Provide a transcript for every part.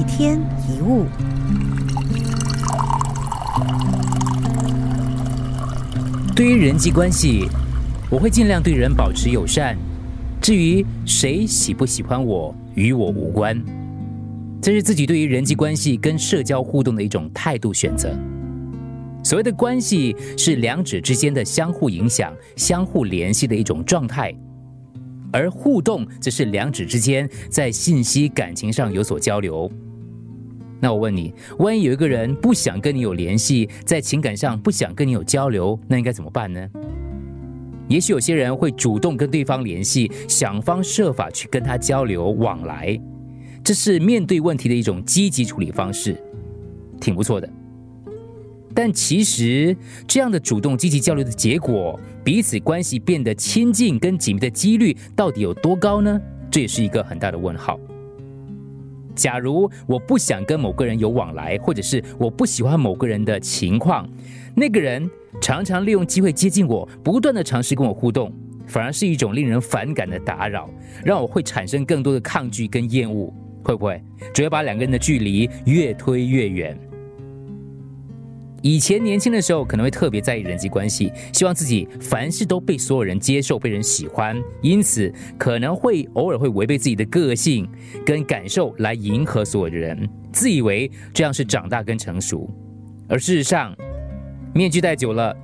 一天一物。对于人际关系，我会尽量对人保持友善。至于谁喜不喜欢我，与我无关。这是自己对于人际关系跟社交互动的一种态度选择。所谓的关系，是两者之间的相互影响、相互联系的一种状态。而互动则是两者之间在信息、感情上有所交流。那我问你，万一有一个人不想跟你有联系，在情感上不想跟你有交流，那应该怎么办呢？也许有些人会主动跟对方联系，想方设法去跟他交流往来，这是面对问题的一种积极处理方式，挺不错的。但其实，这样的主动积极交流的结果，彼此关系变得亲近跟紧密的几率到底有多高呢？这也是一个很大的问号。假如我不想跟某个人有往来，或者是我不喜欢某个人的情况，那个人常常利用机会接近我，不断的尝试跟我互动，反而是一种令人反感的打扰，让我会产生更多的抗拒跟厌恶，会不会只会把两个人的距离越推越远？以前年轻的时候，可能会特别在意人际关系，希望自己凡事都被所有人接受、被人喜欢，因此可能会偶尔会违背自己的个性跟感受来迎合所有的人，自以为这样是长大跟成熟。而事实上，面具戴久了，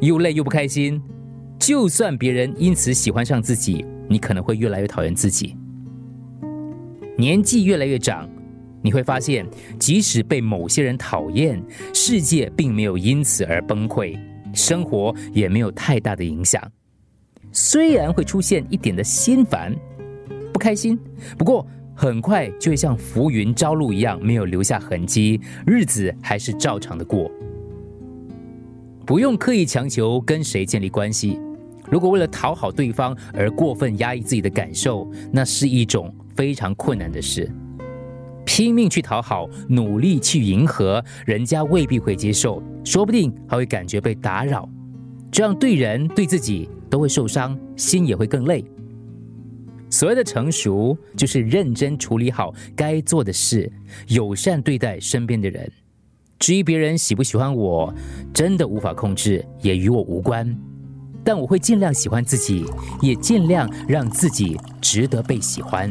又累又不开心。就算别人因此喜欢上自己，你可能会越来越讨厌自己。年纪越来越长。你会发现，即使被某些人讨厌，世界并没有因此而崩溃，生活也没有太大的影响。虽然会出现一点的心烦、不开心，不过很快就会像浮云朝露一样，没有留下痕迹，日子还是照常的过。不用刻意强求跟谁建立关系。如果为了讨好对方而过分压抑自己的感受，那是一种非常困难的事。拼命去讨好，努力去迎合，人家未必会接受，说不定还会感觉被打扰，这样对人对自己都会受伤，心也会更累。所谓的成熟，就是认真处理好该做的事，友善对待身边的人。至于别人喜不喜欢我，真的无法控制，也与我无关。但我会尽量喜欢自己，也尽量让自己值得被喜欢。